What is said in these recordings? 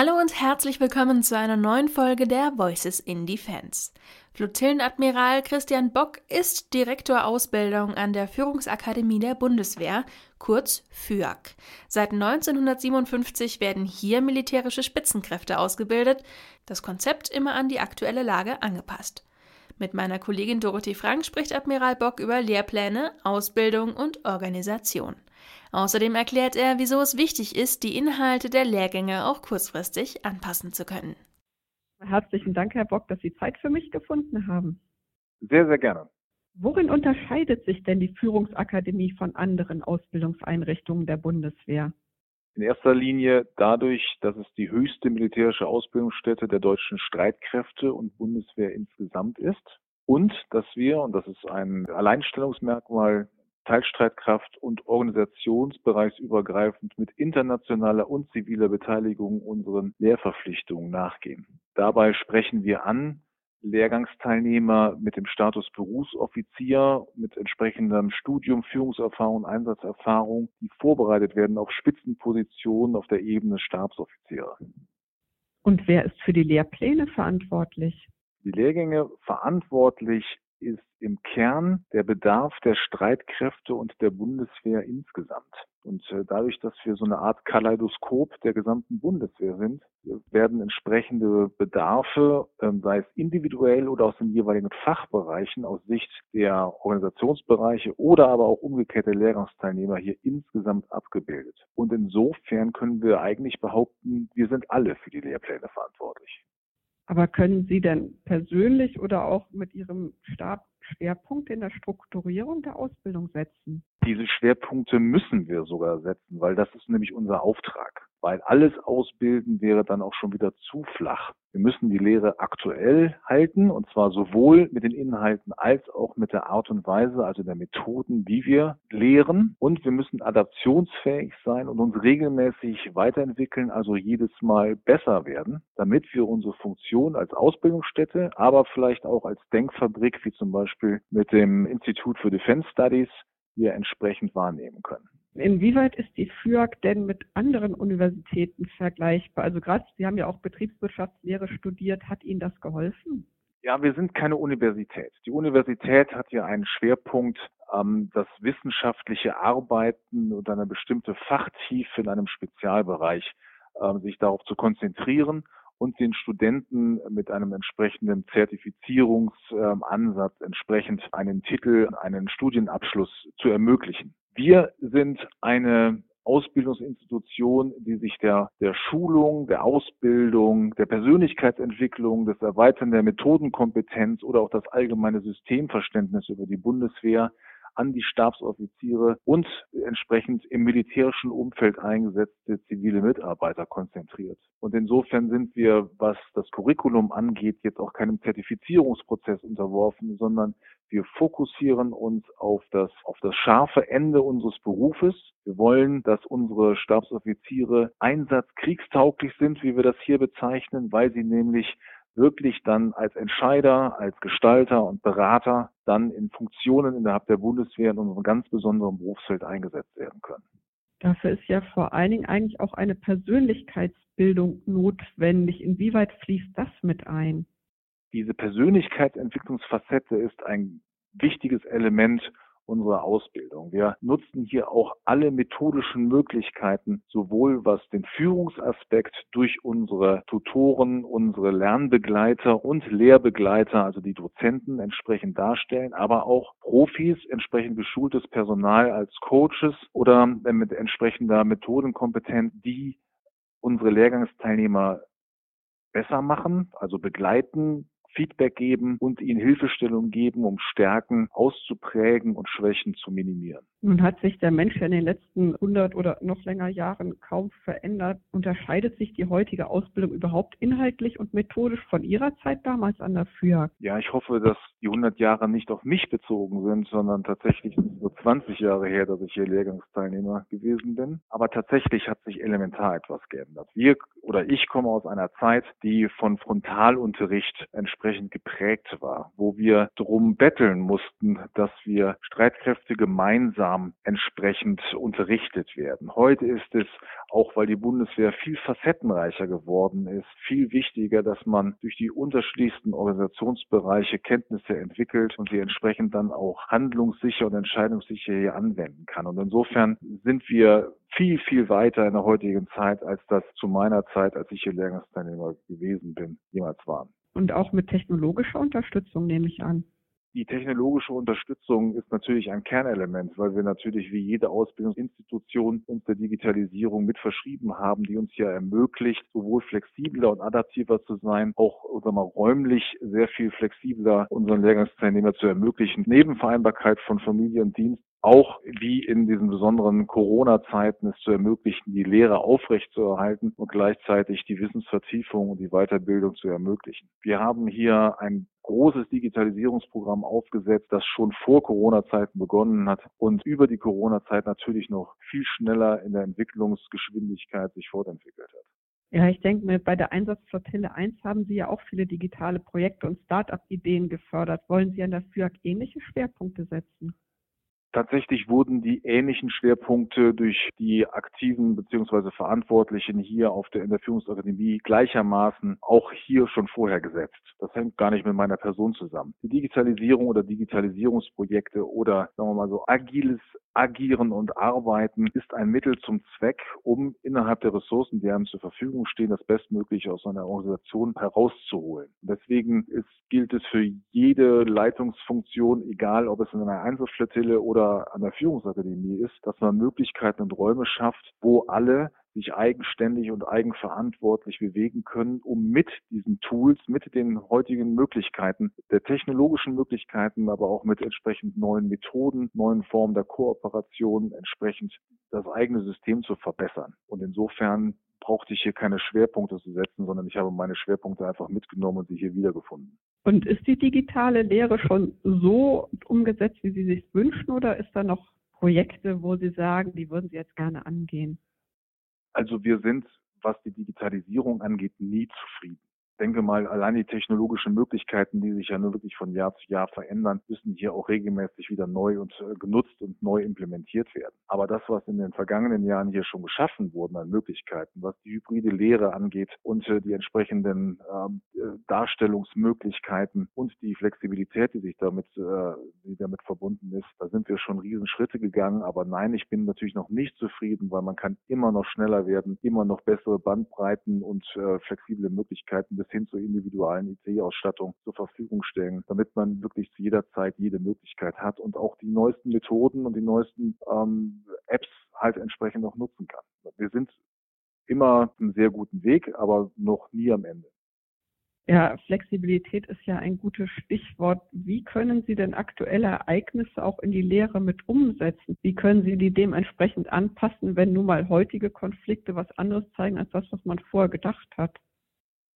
Hallo und herzlich willkommen zu einer neuen Folge der Voices in Defense. Flottillenadmiral Christian Bock ist Direktor Ausbildung an der Führungsakademie der Bundeswehr, kurz FÜAK. Seit 1957 werden hier militärische Spitzenkräfte ausgebildet, das Konzept immer an die aktuelle Lage angepasst. Mit meiner Kollegin Dorothee Frank spricht Admiral Bock über Lehrpläne, Ausbildung und Organisation. Außerdem erklärt er, wieso es wichtig ist, die Inhalte der Lehrgänge auch kurzfristig anpassen zu können. Herzlichen Dank, Herr Bock, dass Sie Zeit für mich gefunden haben. Sehr, sehr gerne. Worin unterscheidet sich denn die Führungsakademie von anderen Ausbildungseinrichtungen der Bundeswehr? In erster Linie dadurch, dass es die höchste militärische Ausbildungsstätte der deutschen Streitkräfte und Bundeswehr insgesamt ist und dass wir, und das ist ein Alleinstellungsmerkmal, Teilstreitkraft und organisationsbereichsübergreifend mit internationaler und ziviler Beteiligung unseren Lehrverpflichtungen nachgehen. Dabei sprechen wir an Lehrgangsteilnehmer mit dem Status Berufsoffizier, mit entsprechendem Studium, Führungserfahrung, Einsatzerfahrung, die vorbereitet werden auf Spitzenpositionen auf der Ebene Stabsoffiziere. Und wer ist für die Lehrpläne verantwortlich? Die Lehrgänge verantwortlich ist im Kern der Bedarf der Streitkräfte und der Bundeswehr insgesamt. Und äh, dadurch, dass wir so eine Art Kaleidoskop der gesamten Bundeswehr sind, werden entsprechende Bedarfe, ähm, sei es individuell oder aus den jeweiligen Fachbereichen aus Sicht der Organisationsbereiche oder aber auch umgekehrte Lehrgangsteilnehmer hier insgesamt abgebildet. Und insofern können wir eigentlich behaupten, wir sind alle für die Lehrpläne verantwortlich. Aber können Sie denn persönlich oder auch mit Ihrem Stab Schwerpunkte in der Strukturierung der Ausbildung setzen? Diese Schwerpunkte müssen wir sogar setzen, weil das ist nämlich unser Auftrag. Weil alles ausbilden wäre dann auch schon wieder zu flach. Wir müssen die Lehre aktuell halten und zwar sowohl mit den Inhalten als auch mit der Art und Weise, also der Methoden, wie wir lehren. Und wir müssen adaptionsfähig sein und uns regelmäßig weiterentwickeln, also jedes Mal besser werden, damit wir unsere Funktion als Ausbildungsstätte, aber vielleicht auch als Denkfabrik, wie zum Beispiel mit dem Institut für Defense Studies, hier entsprechend wahrnehmen können. Inwieweit ist die FÜAG denn mit anderen Universitäten vergleichbar? Also gerade, Sie haben ja auch Betriebswirtschaftslehre studiert. Hat Ihnen das geholfen? Ja, wir sind keine Universität. Die Universität hat ja einen Schwerpunkt, ähm, das wissenschaftliche Arbeiten und eine bestimmte Fachtiefe in einem Spezialbereich, ähm, sich darauf zu konzentrieren und den Studenten mit einem entsprechenden Zertifizierungsansatz entsprechend einen Titel, einen Studienabschluss zu ermöglichen. Wir sind eine Ausbildungsinstitution, die sich der, der Schulung, der Ausbildung, der Persönlichkeitsentwicklung, des Erweitern der Methodenkompetenz oder auch das allgemeine Systemverständnis über die Bundeswehr an die Stabsoffiziere und entsprechend im militärischen Umfeld eingesetzte zivile Mitarbeiter konzentriert. Und insofern sind wir, was das Curriculum angeht, jetzt auch keinem Zertifizierungsprozess unterworfen, sondern wir fokussieren uns auf das, auf das scharfe Ende unseres Berufes. Wir wollen, dass unsere Stabsoffiziere einsatzkriegstauglich sind, wie wir das hier bezeichnen, weil sie nämlich wirklich dann als Entscheider, als Gestalter und Berater dann in Funktionen innerhalb der Bundeswehr in unserem ganz besonderen Berufsfeld eingesetzt werden können. Dafür ist ja vor allen Dingen eigentlich auch eine Persönlichkeitsbildung notwendig. Inwieweit fließt das mit ein? Diese Persönlichkeitsentwicklungsfacette ist ein wichtiges Element unserer Ausbildung. Wir nutzen hier auch alle methodischen Möglichkeiten, sowohl was den Führungsaspekt durch unsere Tutoren, unsere Lernbegleiter und Lehrbegleiter, also die Dozenten entsprechend darstellen, aber auch Profis, entsprechend geschultes Personal als Coaches oder mit entsprechender Methodenkompetenz, die unsere Lehrgangsteilnehmer besser machen, also begleiten, Feedback geben und ihnen Hilfestellung geben, um Stärken auszuprägen und Schwächen zu minimieren. Nun hat sich der Mensch in den letzten 100 oder noch länger Jahren kaum verändert. Unterscheidet sich die heutige Ausbildung überhaupt inhaltlich und methodisch von Ihrer Zeit damals an der FÜAG? Ja, ich hoffe, dass die 100 Jahre nicht auf mich bezogen sind, sondern tatsächlich nur 20 Jahre her, dass ich hier Lehrgangsteilnehmer gewesen bin. Aber tatsächlich hat sich elementar etwas geändert. Wir oder ich komme aus einer Zeit, die von Frontalunterricht entsprechend geprägt war, wo wir drum betteln mussten, dass wir Streitkräfte gemeinsam entsprechend unterrichtet werden. Heute ist es, auch weil die Bundeswehr viel facettenreicher geworden ist, viel wichtiger, dass man durch die unterschiedlichsten Organisationsbereiche Kenntnisse entwickelt und sie entsprechend dann auch handlungssicher und entscheidungssicher hier anwenden kann. Und insofern sind wir viel, viel weiter in der heutigen Zeit, als das zu meiner Zeit, als ich hier Lehrgangsteilnehmer gewesen bin, jemals waren. Und auch mit technologischer Unterstützung nehme ich an. Die technologische Unterstützung ist natürlich ein Kernelement, weil wir natürlich wie jede Ausbildungsinstitution uns der Digitalisierung mit verschrieben haben, die uns ja ermöglicht, sowohl flexibler und adaptiver zu sein, auch sagen wir, räumlich sehr viel flexibler unseren Lehrgangsteilnehmer zu ermöglichen. Nebenvereinbarkeit von Familie und Dienst auch wie in diesen besonderen Corona-Zeiten es zu ermöglichen, die Lehre aufrechtzuerhalten und gleichzeitig die Wissensvertiefung und die Weiterbildung zu ermöglichen. Wir haben hier ein großes Digitalisierungsprogramm aufgesetzt, das schon vor Corona-Zeiten begonnen hat und über die Corona-Zeit natürlich noch viel schneller in der Entwicklungsgeschwindigkeit sich fortentwickelt hat. Ja, ich denke mir, bei der Einsatzflottille 1 haben Sie ja auch viele digitale Projekte und Start-up-Ideen gefördert. Wollen Sie an der FÜAG ähnliche Schwerpunkte setzen? Tatsächlich wurden die ähnlichen Schwerpunkte durch die aktiven bzw. Verantwortlichen hier auf der, in gleichermaßen auch hier schon vorher gesetzt. Das hängt gar nicht mit meiner Person zusammen. Die Digitalisierung oder Digitalisierungsprojekte oder sagen wir mal so agiles Agieren und Arbeiten ist ein Mittel zum Zweck, um innerhalb der Ressourcen, die einem zur Verfügung stehen, das Bestmögliche aus einer Organisation herauszuholen. Deswegen ist, gilt es für jede Leitungsfunktion, egal ob es in einer Einzelflottille oder an der Führungsakademie ist, dass man Möglichkeiten und Räume schafft, wo alle sich eigenständig und eigenverantwortlich bewegen können, um mit diesen Tools, mit den heutigen Möglichkeiten, der technologischen Möglichkeiten, aber auch mit entsprechend neuen Methoden, neuen Formen der Kooperation entsprechend das eigene System zu verbessern. Und insofern brauchte ich hier keine Schwerpunkte zu setzen, sondern ich habe meine Schwerpunkte einfach mitgenommen und sie hier wiedergefunden. Und ist die digitale Lehre schon so umgesetzt, wie Sie sich wünschen, oder ist da noch Projekte, wo Sie sagen, die würden Sie jetzt gerne angehen? Also wir sind, was die Digitalisierung angeht, nie zufrieden denke mal, allein die technologischen Möglichkeiten, die sich ja nur wirklich von Jahr zu Jahr verändern, müssen hier auch regelmäßig wieder neu und äh, genutzt und neu implementiert werden. Aber das, was in den vergangenen Jahren hier schon geschaffen wurden an Möglichkeiten, was die hybride Lehre angeht und äh, die entsprechenden ähm, äh, Darstellungsmöglichkeiten und die Flexibilität, die sich damit, die damit verbunden ist, da sind wir schon Riesenschritte gegangen. Aber nein, ich bin natürlich noch nicht zufrieden, weil man kann immer noch schneller werden, immer noch bessere Bandbreiten und flexible Möglichkeiten bis hin zur individuellen IC-Ausstattung zur Verfügung stellen, damit man wirklich zu jeder Zeit jede Möglichkeit hat und auch die neuesten Methoden und die neuesten ähm, Apps halt entsprechend noch nutzen kann. Wir sind immer einen sehr guten Weg, aber noch nie am Ende. Ja, Flexibilität ist ja ein gutes Stichwort. Wie können Sie denn aktuelle Ereignisse auch in die Lehre mit umsetzen? Wie können Sie die dementsprechend anpassen, wenn nun mal heutige Konflikte was anderes zeigen als das, was man vorher gedacht hat?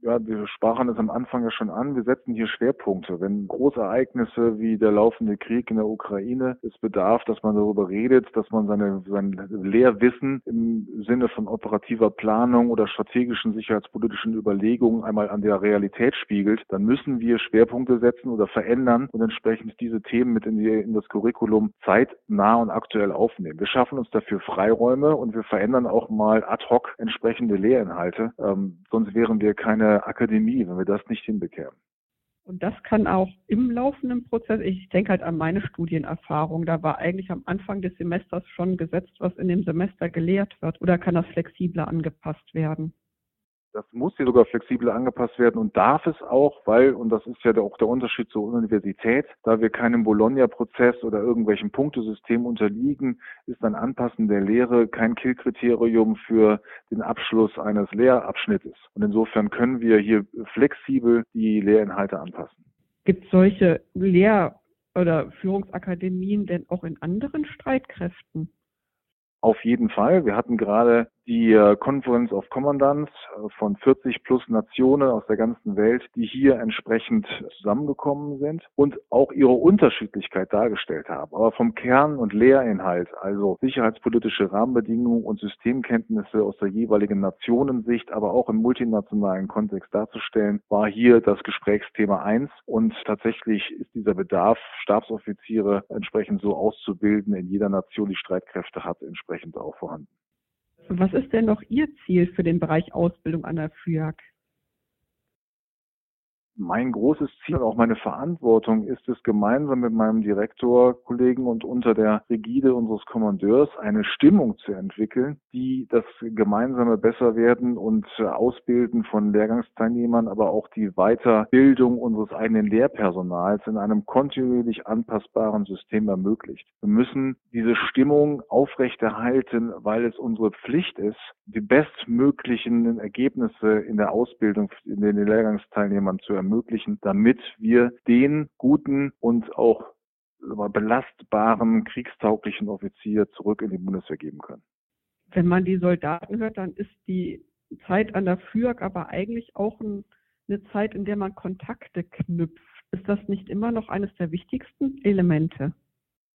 Ja, wir sprachen es am Anfang ja schon an. Wir setzen hier Schwerpunkte. Wenn Großereignisse wie der laufende Krieg in der Ukraine es bedarf, dass man darüber redet, dass man seine, sein Lehrwissen im Sinne von operativer Planung oder strategischen sicherheitspolitischen Überlegungen einmal an der Realität spiegelt, dann müssen wir Schwerpunkte setzen oder verändern und entsprechend diese Themen mit in, die, in das Curriculum zeitnah und aktuell aufnehmen. Wir schaffen uns dafür Freiräume und wir verändern auch mal ad hoc entsprechende Lehrinhalte. Ähm, sonst wären wir keine Akademie, wenn wir das nicht hinbekämen. Und das kann auch im laufenden Prozess, ich denke halt an meine Studienerfahrung, da war eigentlich am Anfang des Semesters schon gesetzt, was in dem Semester gelehrt wird, oder kann das flexibler angepasst werden? Das muss hier sogar flexibel angepasst werden und darf es auch, weil, und das ist ja auch der Unterschied zur Universität, da wir keinem Bologna-Prozess oder irgendwelchen Punktesystem unterliegen, ist ein Anpassen der Lehre kein Killkriterium für den Abschluss eines Lehrabschnittes. Und insofern können wir hier flexibel die Lehrinhalte anpassen. Gibt es solche Lehr- oder Führungsakademien denn auch in anderen Streitkräften? Auf jeden Fall. Wir hatten gerade die äh, Conference of Commandants äh, von 40 plus Nationen aus der ganzen Welt, die hier entsprechend zusammengekommen sind und auch ihre Unterschiedlichkeit dargestellt haben. Aber vom Kern und Lehrinhalt, also sicherheitspolitische Rahmenbedingungen und Systemkenntnisse aus der jeweiligen Nationensicht, aber auch im multinationalen Kontext darzustellen, war hier das Gesprächsthema eins. Und tatsächlich ist dieser Bedarf, Stabsoffiziere entsprechend so auszubilden, in jeder Nation die Streitkräfte hat, entsprechend auch vorhanden. Was ist denn noch Ihr Ziel für den Bereich Ausbildung an der FÜAG? Mein großes Ziel und auch meine Verantwortung ist es, gemeinsam mit meinem Direktorkollegen und unter der Rigide unseres Kommandeurs eine Stimmung zu entwickeln, die das gemeinsame Besserwerden und Ausbilden von Lehrgangsteilnehmern, aber auch die Weiterbildung unseres eigenen Lehrpersonals in einem kontinuierlich anpassbaren System ermöglicht. Wir müssen diese Stimmung aufrechterhalten, weil es unsere Pflicht ist, die bestmöglichen Ergebnisse in der Ausbildung in den Lehrgangsteilnehmern zu ermöglichen ermöglichen, damit wir den guten und auch belastbaren, kriegstauglichen Offizier zurück in die Bundeswehr geben können. Wenn man die Soldaten hört, dann ist die Zeit an der FÜAG aber eigentlich auch ein, eine Zeit, in der man Kontakte knüpft. Ist das nicht immer noch eines der wichtigsten Elemente?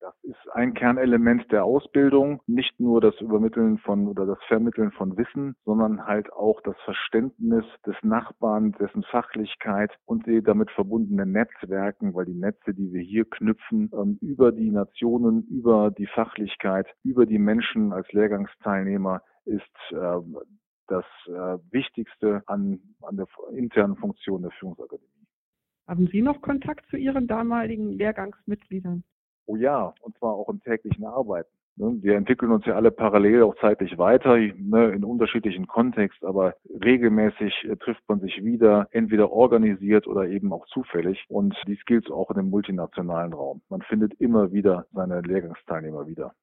Das ist ein Kernelement der Ausbildung, nicht nur das Übermitteln von oder das Vermitteln von Wissen, sondern halt auch das Verständnis des Nachbarn, dessen Fachlichkeit und die damit verbundenen Netzwerken, weil die Netze, die wir hier knüpfen, ähm, über die Nationen, über die Fachlichkeit, über die Menschen als Lehrgangsteilnehmer ist ähm, das äh, Wichtigste an, an der internen Funktion der Führungsakademie. Haben Sie noch Kontakt zu Ihren damaligen Lehrgangsmitgliedern? Oh ja, und zwar auch im täglichen Arbeiten. Ne? Wir entwickeln uns ja alle parallel auch zeitlich weiter, ne, in unterschiedlichen Kontext, aber regelmäßig äh, trifft man sich wieder, entweder organisiert oder eben auch zufällig. Und dies gilt auch in dem multinationalen Raum. Man findet immer wieder seine Lehrgangsteilnehmer wieder.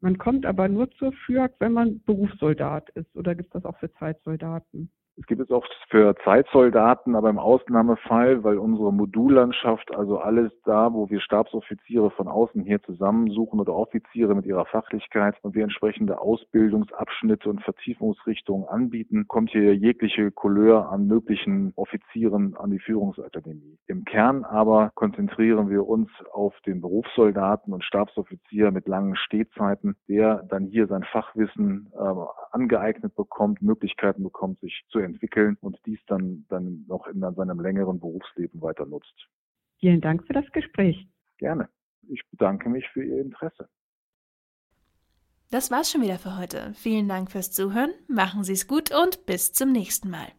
Man kommt aber nur zur FÜAG, wenn man Berufssoldat ist, oder gibt es das auch für Zeitsoldaten? Es gibt es auch für Zeitsoldaten, aber im Ausnahmefall, weil unsere Modullandschaft, also alles da, wo wir Stabsoffiziere von außen hier zusammensuchen oder Offiziere mit ihrer Fachlichkeit und wir entsprechende Ausbildungsabschnitte und Vertiefungsrichtungen anbieten, kommt hier jegliche Couleur an möglichen Offizieren an die Führungsakademie. Im Kern aber konzentrieren wir uns auf den Berufssoldaten und Stabsoffizier mit langen Stehzeiten, der dann hier sein Fachwissen äh, angeeignet bekommt, Möglichkeiten bekommt, sich zu entwickeln und dies dann, dann noch in seinem längeren Berufsleben weiter nutzt. Vielen Dank für das Gespräch. Gerne. Ich bedanke mich für Ihr Interesse. Das war's schon wieder für heute. Vielen Dank fürs Zuhören, machen Sie es gut und bis zum nächsten Mal.